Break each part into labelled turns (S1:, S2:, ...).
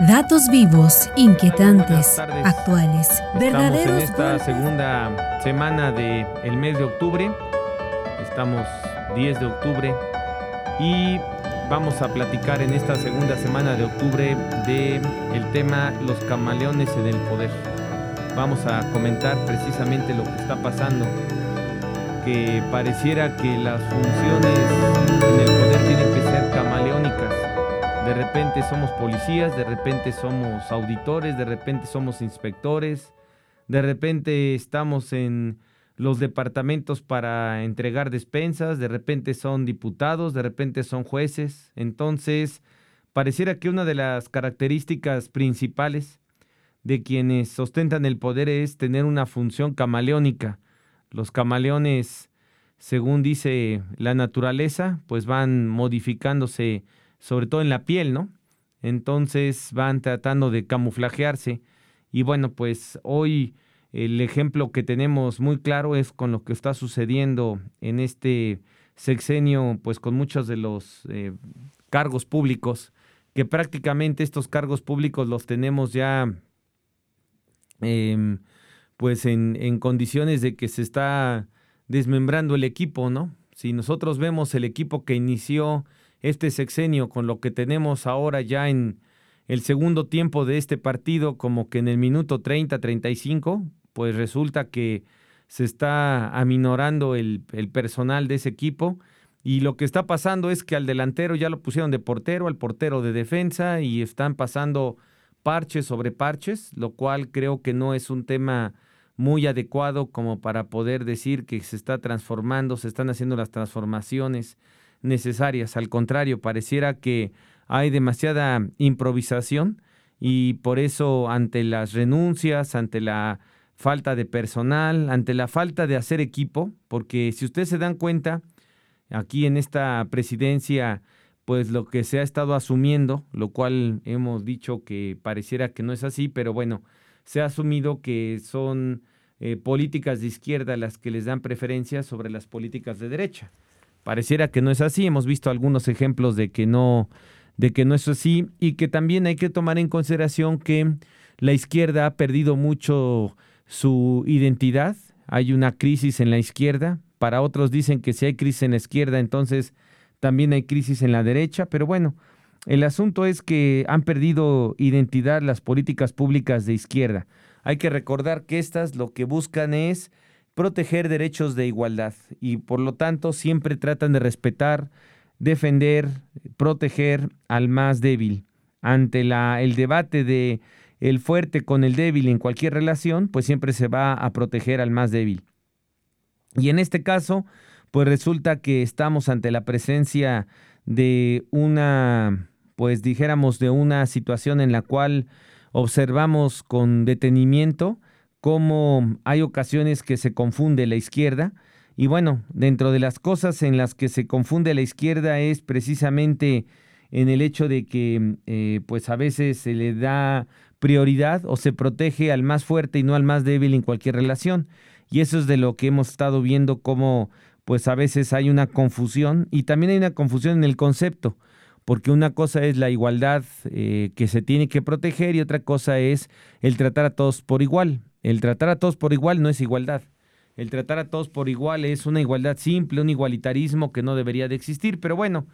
S1: Datos vivos, inquietantes, actuales, verdaderos.
S2: Estamos en esta segunda semana del el mes de octubre. Estamos 10 de octubre y vamos a platicar en esta segunda semana de octubre de el tema los camaleones en el poder. Vamos a comentar precisamente lo que está pasando, que pareciera que las funciones en el poder de repente somos policías, de repente somos auditores, de repente somos inspectores, de repente estamos en los departamentos para entregar despensas, de repente son diputados, de repente son jueces. Entonces, pareciera que una de las características principales de quienes ostentan el poder es tener una función camaleónica. Los camaleones, según dice la naturaleza, pues van modificándose sobre todo en la piel, ¿no? Entonces van tratando de camuflajearse. Y bueno, pues hoy el ejemplo que tenemos muy claro es con lo que está sucediendo en este sexenio, pues con muchos de los eh, cargos públicos, que prácticamente estos cargos públicos los tenemos ya em, pues en, en condiciones de que se está desmembrando el equipo, ¿no? Si nosotros vemos el equipo que inició este sexenio con lo que tenemos ahora ya en el segundo tiempo de este partido, como que en el minuto 30, 35, pues resulta que se está aminorando el, el personal de ese equipo. Y lo que está pasando es que al delantero ya lo pusieron de portero, al portero de defensa y están pasando parches sobre parches, lo cual creo que no es un tema muy adecuado como para poder decir que se está transformando, se están haciendo las transformaciones necesarias. Al contrario, pareciera que hay demasiada improvisación y por eso ante las renuncias, ante la falta de personal, ante la falta de hacer equipo, porque si ustedes se dan cuenta, aquí en esta presidencia, pues lo que se ha estado asumiendo, lo cual hemos dicho que pareciera que no es así, pero bueno, se ha asumido que son eh, políticas de izquierda las que les dan preferencia sobre las políticas de derecha. Pareciera que no es así. Hemos visto algunos ejemplos de que no, de que no es así y que también hay que tomar en consideración que la izquierda ha perdido mucho su identidad. Hay una crisis en la izquierda. Para otros dicen que si hay crisis en la izquierda, entonces también hay crisis en la derecha. Pero bueno, el asunto es que han perdido identidad las políticas públicas de izquierda. Hay que recordar que estas lo que buscan es proteger derechos de igualdad y por lo tanto siempre tratan de respetar, defender, proteger al más débil. Ante la, el debate de el fuerte con el débil en cualquier relación, pues siempre se va a proteger al más débil. Y en este caso, pues resulta que estamos ante la presencia de una, pues dijéramos, de una situación en la cual observamos con detenimiento cómo hay ocasiones que se confunde la izquierda. Y bueno, dentro de las cosas en las que se confunde la izquierda es precisamente en el hecho de que eh, pues a veces se le da prioridad o se protege al más fuerte y no al más débil en cualquier relación. Y eso es de lo que hemos estado viendo cómo pues a veces hay una confusión y también hay una confusión en el concepto, porque una cosa es la igualdad eh, que se tiene que proteger y otra cosa es el tratar a todos por igual. El tratar a todos por igual no es igualdad. El tratar a todos por igual es una igualdad simple, un igualitarismo que no debería de existir. Pero bueno,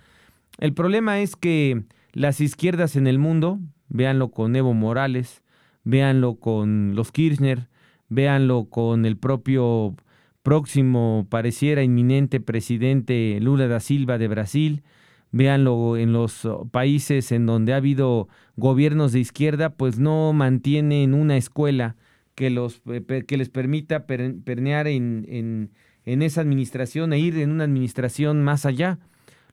S2: el problema es que las izquierdas en el mundo, véanlo con Evo Morales, véanlo con los Kirchner, véanlo con el propio próximo, pareciera inminente presidente Lula da Silva de Brasil, véanlo en los países en donde ha habido gobiernos de izquierda, pues no mantienen una escuela que, los, eh, que les permita pernear en, en, esa administración e ir en una administración más allá.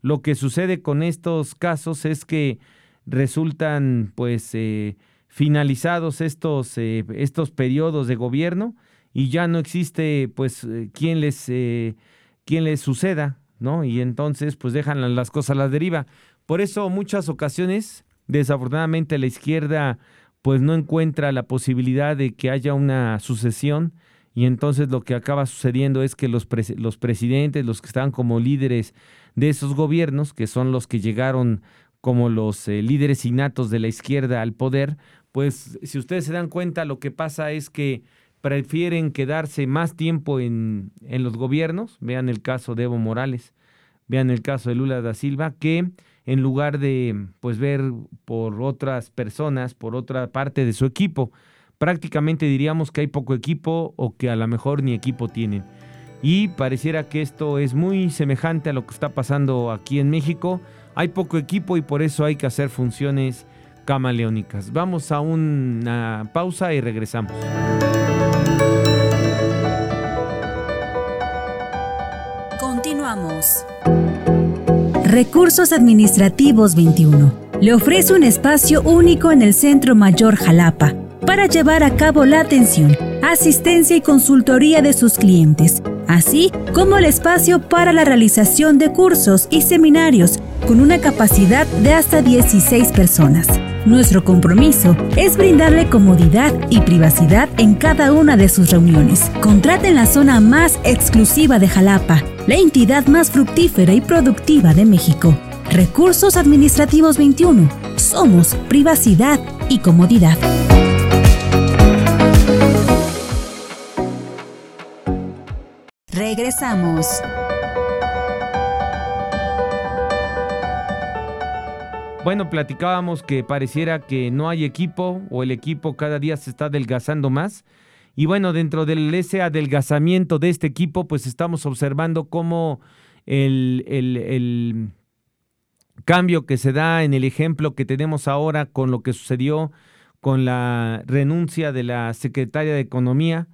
S2: Lo que sucede con estos casos es que resultan pues eh, finalizados estos, eh, estos periodos de gobierno y ya no existe pues quien les, les suceda, ¿no? Y entonces pues dejan las cosas a la deriva. Por eso muchas ocasiones, desafortunadamente la izquierda pues no encuentra la posibilidad de que haya una sucesión y entonces lo que acaba sucediendo es que los, los presidentes, los que están como líderes de esos gobiernos, que son los que llegaron como los eh, líderes innatos de la izquierda al poder, pues si ustedes se dan cuenta, lo que pasa es que prefieren quedarse más tiempo en, en los gobiernos, vean el caso de Evo Morales, vean el caso de Lula da Silva, que en lugar de pues ver por otras personas, por otra parte de su equipo, prácticamente diríamos que hay poco equipo o que a lo mejor ni equipo tienen. Y pareciera que esto es muy semejante a lo que está pasando aquí en México. Hay poco equipo y por eso hay que hacer funciones camaleónicas. Vamos a una pausa y regresamos.
S1: Continuamos. Recursos Administrativos 21. Le ofrece un espacio único en el Centro Mayor Jalapa para llevar a cabo la atención, asistencia y consultoría de sus clientes, así como el espacio para la realización de cursos y seminarios con una capacidad de hasta 16 personas. Nuestro compromiso es brindarle comodidad y privacidad en cada una de sus reuniones. Contrate en la zona más exclusiva de Jalapa, la entidad más fructífera y productiva de México. Recursos Administrativos 21. Somos privacidad y comodidad. Regresamos.
S2: Bueno, platicábamos que pareciera que no hay equipo o el equipo cada día se está adelgazando más. Y bueno, dentro del ese adelgazamiento de este equipo, pues estamos observando cómo el, el cambio que se da en el ejemplo que tenemos ahora con lo que sucedió con la renuncia de la secretaria de Economía,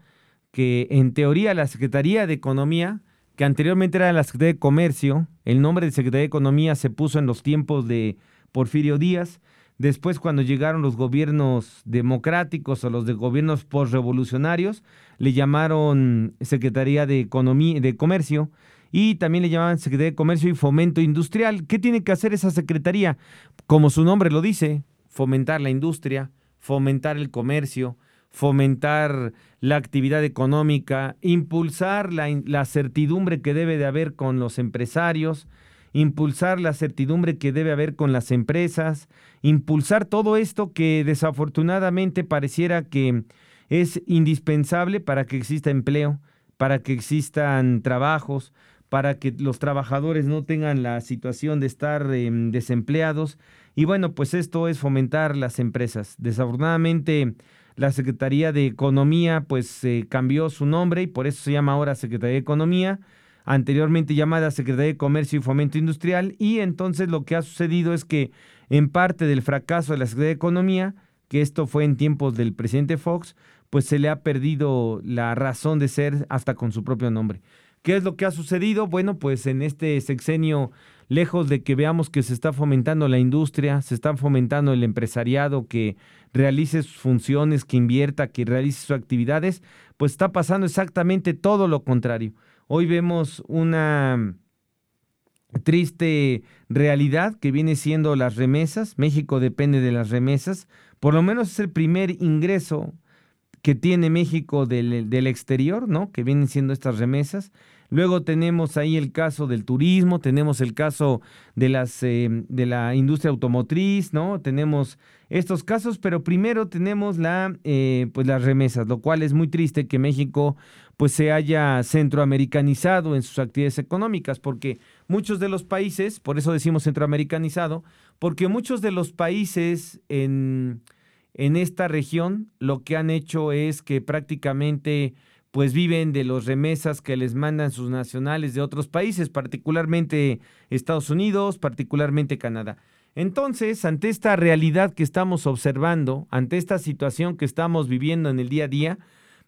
S2: que en teoría la Secretaría de Economía, que anteriormente era la Secretaría de Comercio, el nombre de Secretaría de Economía se puso en los tiempos de Porfirio Díaz. Después, cuando llegaron los gobiernos democráticos o los de gobiernos postrevolucionarios, le llamaron Secretaría de Economía, de Comercio y también le llamaban Secretaría de Comercio y Fomento Industrial. ¿Qué tiene que hacer esa secretaría? Como su nombre lo dice, fomentar la industria, fomentar el comercio, fomentar la actividad económica, impulsar la, la certidumbre que debe de haber con los empresarios, impulsar la certidumbre que debe haber con las empresas, impulsar todo esto que desafortunadamente pareciera que es indispensable para que exista empleo, para que existan trabajos, para que los trabajadores no tengan la situación de estar em, desempleados. Y bueno, pues esto es fomentar las empresas. Desafortunadamente, la Secretaría de Economía pues cambió su nombre y por eso se llama ahora Secretaría de Economía anteriormente llamada Secretaría de Comercio y Fomento Industrial, y entonces lo que ha sucedido es que en parte del fracaso de la Secretaría de Economía, que esto fue en tiempos del presidente Fox, pues se le ha perdido la razón de ser hasta con su propio nombre. ¿Qué es lo que ha sucedido? Bueno, pues en este sexenio, lejos de que veamos que se está fomentando la industria, se está fomentando el empresariado que realice sus funciones, que invierta, que realice sus actividades, pues está pasando exactamente todo lo contrario. Hoy vemos una triste realidad que viene siendo las remesas. México depende de las remesas. Por lo menos es el primer ingreso que tiene México del, del, exterior, ¿no? Que vienen siendo estas remesas. Luego tenemos ahí el caso del turismo, tenemos el caso de las eh, de la industria automotriz, ¿no? Tenemos estos casos, pero primero tenemos la eh, pues las remesas, lo cual es muy triste que México pues se haya centroamericanizado en sus actividades económicas, porque muchos de los países, por eso decimos centroamericanizado, porque muchos de los países en, en esta región lo que han hecho es que prácticamente pues viven de los remesas que les mandan sus nacionales de otros países, particularmente Estados Unidos, particularmente Canadá. Entonces, ante esta realidad que estamos observando, ante esta situación que estamos viviendo en el día a día,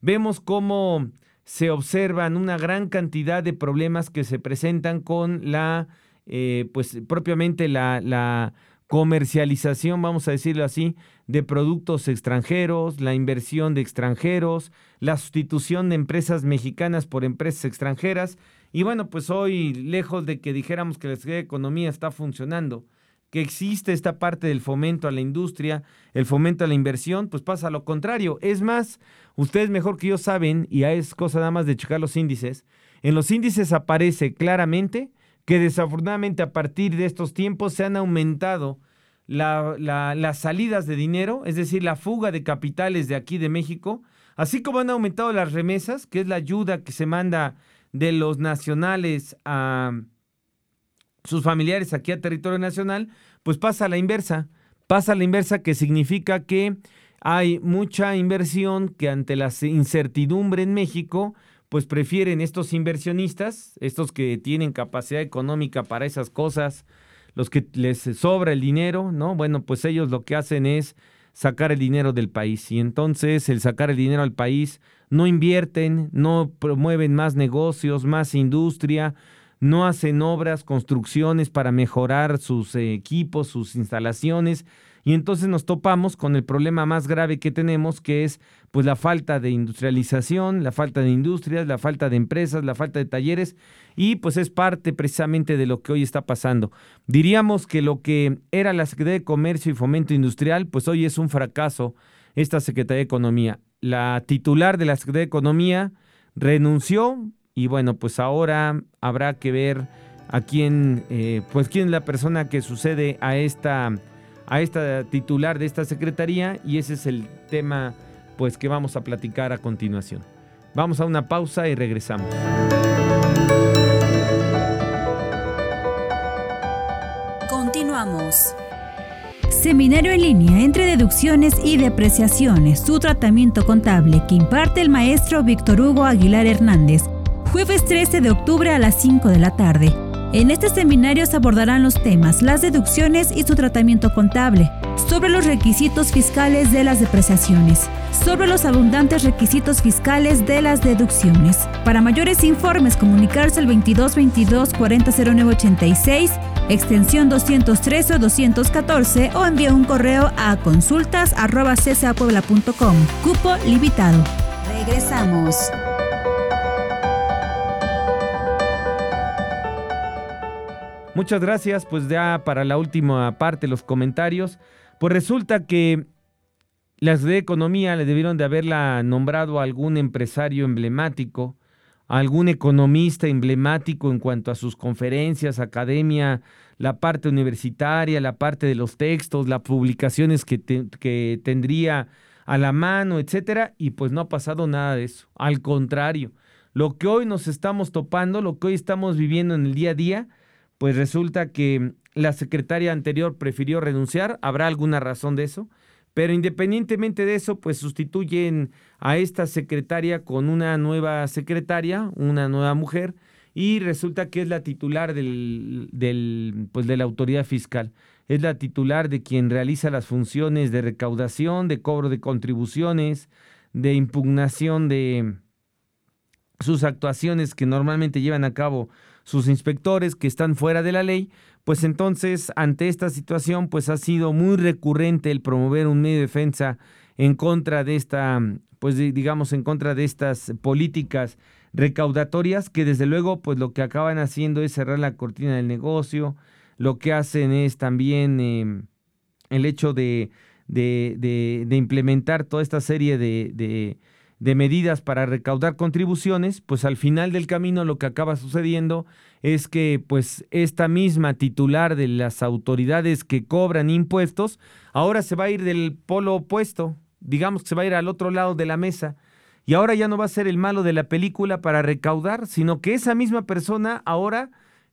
S2: vemos cómo se observan una gran cantidad de problemas que se presentan con la, eh, pues propiamente la, la comercialización, vamos a decirlo así, de productos extranjeros, la inversión de extranjeros, la sustitución de empresas mexicanas por empresas extranjeras. Y bueno, pues hoy, lejos de que dijéramos que la Economía está funcionando, que existe esta parte del fomento a la industria, el fomento a la inversión, pues pasa lo contrario. Es más, ustedes mejor que yo saben, y es cosa nada más de checar los índices, en los índices aparece claramente que desafortunadamente a partir de estos tiempos se han aumentado las salidas de dinero, es decir, la fuga de capitales de aquí de México, así como han aumentado las remesas, que es la ayuda que se manda de los nacionales a sus familiares aquí a territorio nacional, pues pasa a la inversa. Pasa a la inversa que significa que hay mucha inversión que ante la incertidumbre en México, pues prefieren estos inversionistas, estos que tienen capacidad económica para esas cosas, los que les sobra el dinero, ¿no? Bueno, pues ellos lo que hacen es sacar el dinero del país. Y entonces el sacar el dinero al país, no invierten, no promueven más negocios, más industria, no hacen obras, construcciones para mejorar sus equipos, sus instalaciones, y entonces nos topamos con el problema más grave que tenemos, que es pues la falta de industrialización, la falta de industrias, la falta de empresas, la falta de talleres, y pues es parte precisamente de lo que hoy está pasando. Diríamos que lo que era la Secretaría de Comercio y Fomento Industrial, pues hoy es un fracaso esta Secretaría de Economía. La titular de la Secretaría de Economía renunció y bueno, pues ahora habrá que ver a quién, eh, pues quién es la persona que sucede a esta a esta titular de esta secretaría y ese es el tema pues que vamos a platicar a continuación. Vamos a una pausa y regresamos.
S1: Continuamos. Seminario en línea entre deducciones y depreciaciones, su tratamiento contable que imparte el maestro Víctor Hugo Aguilar Hernández, jueves 13 de octubre a las 5 de la tarde en este seminario se abordarán los temas, las deducciones y su tratamiento contable, sobre los requisitos fiscales de las depreciaciones, sobre los abundantes requisitos fiscales de las deducciones. Para mayores informes, comunicarse al 2222 400986, extensión 213 o 214 o envíe un correo a consultas.csapuebla.com. Cupo limitado. Regresamos.
S2: Muchas gracias, pues ya para la última parte, los comentarios. Pues resulta que las de Economía le debieron de haberla nombrado a algún empresario emblemático, a algún economista emblemático en cuanto a sus conferencias, academia, la parte universitaria, la parte de los textos, las publicaciones que, que tendría a la mano, etcétera, y pues no ha pasado nada de eso. Al contrario, lo que hoy nos estamos topando, lo que hoy estamos viviendo en el día a día, pues resulta que la secretaria anterior prefirió renunciar, habrá alguna razón de eso, pero independientemente de eso, pues sustituyen a esta secretaria con una nueva secretaria, una nueva mujer, y resulta que es la titular del, del, pues de la autoridad fiscal. Es la titular de quien realiza las funciones de recaudación, de cobro de contribuciones, de impugnación de sus actuaciones que normalmente llevan a cabo sus inspectores que están fuera de la ley, pues entonces ante esta situación pues ha sido muy recurrente el promover un medio de defensa en contra de esta, pues digamos en contra de estas políticas recaudatorias que desde luego pues lo que acaban haciendo es cerrar la cortina del negocio, lo que hacen es también em, el hecho de, de, de, implementar toda esta serie de de medidas para recaudar contribuciones, pues al final del camino lo que acaba sucediendo es que pues esta misma titular de las autoridades que cobran impuestos ahora se va a ir del polo opuesto, digamos que se va a ir al otro lado de la mesa. Y ahora ya no va a ser el malo de la película para recaudar, sino que esa misma persona ahora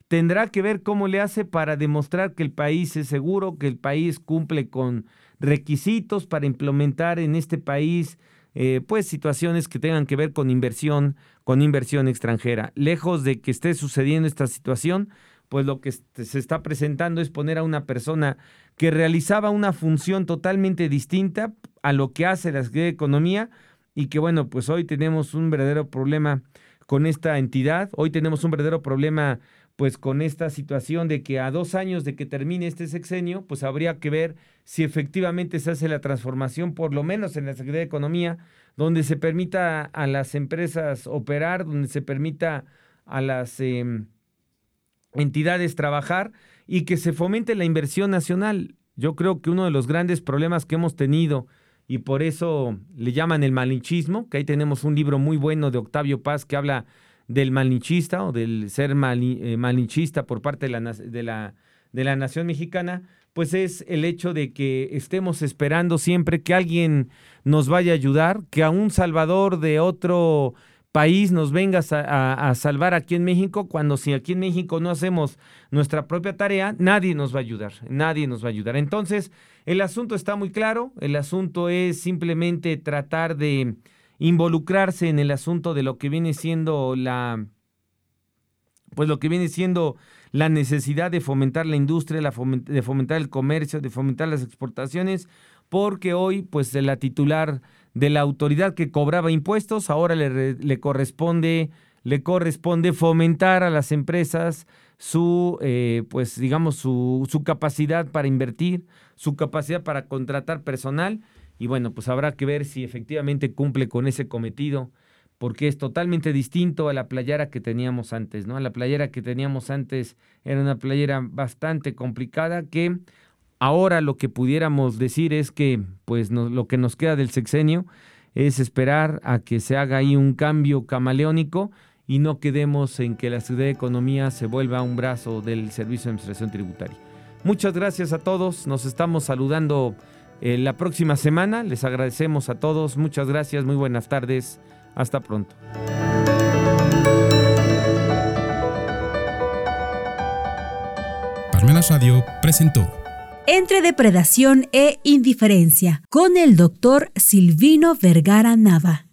S2: tendrá que ver cómo le hace para demostrar que el país es seguro, que el país cumple con requisitos para implementar en este país eh, pues situaciones que tengan que ver con inversión, con inversión extranjera. Lejos de que esté sucediendo esta situación, pues lo que se está presentando es poner a una persona que realizaba una función totalmente distinta a lo que hace la de Economía y que bueno, pues hoy tenemos un verdadero problema con esta entidad, hoy tenemos un verdadero problema pues con esta situación de que a dos años de que termine este sexenio, pues habría que ver si efectivamente se hace la transformación, por lo menos en la Secretaría de Economía, donde se permita a las empresas operar, donde se permita a las em, entidades trabajar y que se fomente la inversión nacional. Yo creo que uno de los grandes problemas que hemos tenido, y por eso le llaman el malinchismo, que ahí tenemos un libro muy bueno de Octavio Paz que habla del malinchista o del ser eh, malinchista por parte de la, de, la, de la nación mexicana, pues es el hecho de que estemos esperando siempre que alguien nos vaya a ayudar, que a un salvador de otro país nos venga a, salvar aquí en México, cuando si aquí en México no hacemos nuestra propia tarea, nadie nos va a ayudar, nadie nos va a ayudar. Entonces, el asunto está muy claro, el asunto es simplemente tratar de involucrarse en el asunto de lo que viene siendo la, pues lo que viene siendo la necesidad de fomentar la industria, de fomentar el comercio, de fomentar las exportaciones, porque hoy, pues, la titular de la autoridad que cobraba impuestos, ahora le, le corresponde le corresponde fomentar a las empresas su, eh, pues digamos, su, su, capacidad para invertir, su capacidad para contratar personal y bueno, pues habrá que ver si efectivamente cumple con ese cometido, porque es totalmente distinto a la playera que teníamos antes, ¿no? La playera que teníamos antes era una playera bastante complicada que Ahora lo que pudiéramos decir es que pues lo que nos queda del sexenio es esperar a que se haga ahí un cambio camaleónico y no quedemos en que la Ciudad de Economía se vuelva un brazo del Servicio de Administración Tributaria. Muchas gracias a todos, nos estamos saludando eh, la próxima semana, les agradecemos a todos, muchas gracias, muy buenas tardes, hasta pronto.
S3: Parmenas Radio presentó
S1: entre depredación e indiferencia con el doctor Silvino Vergara Nava.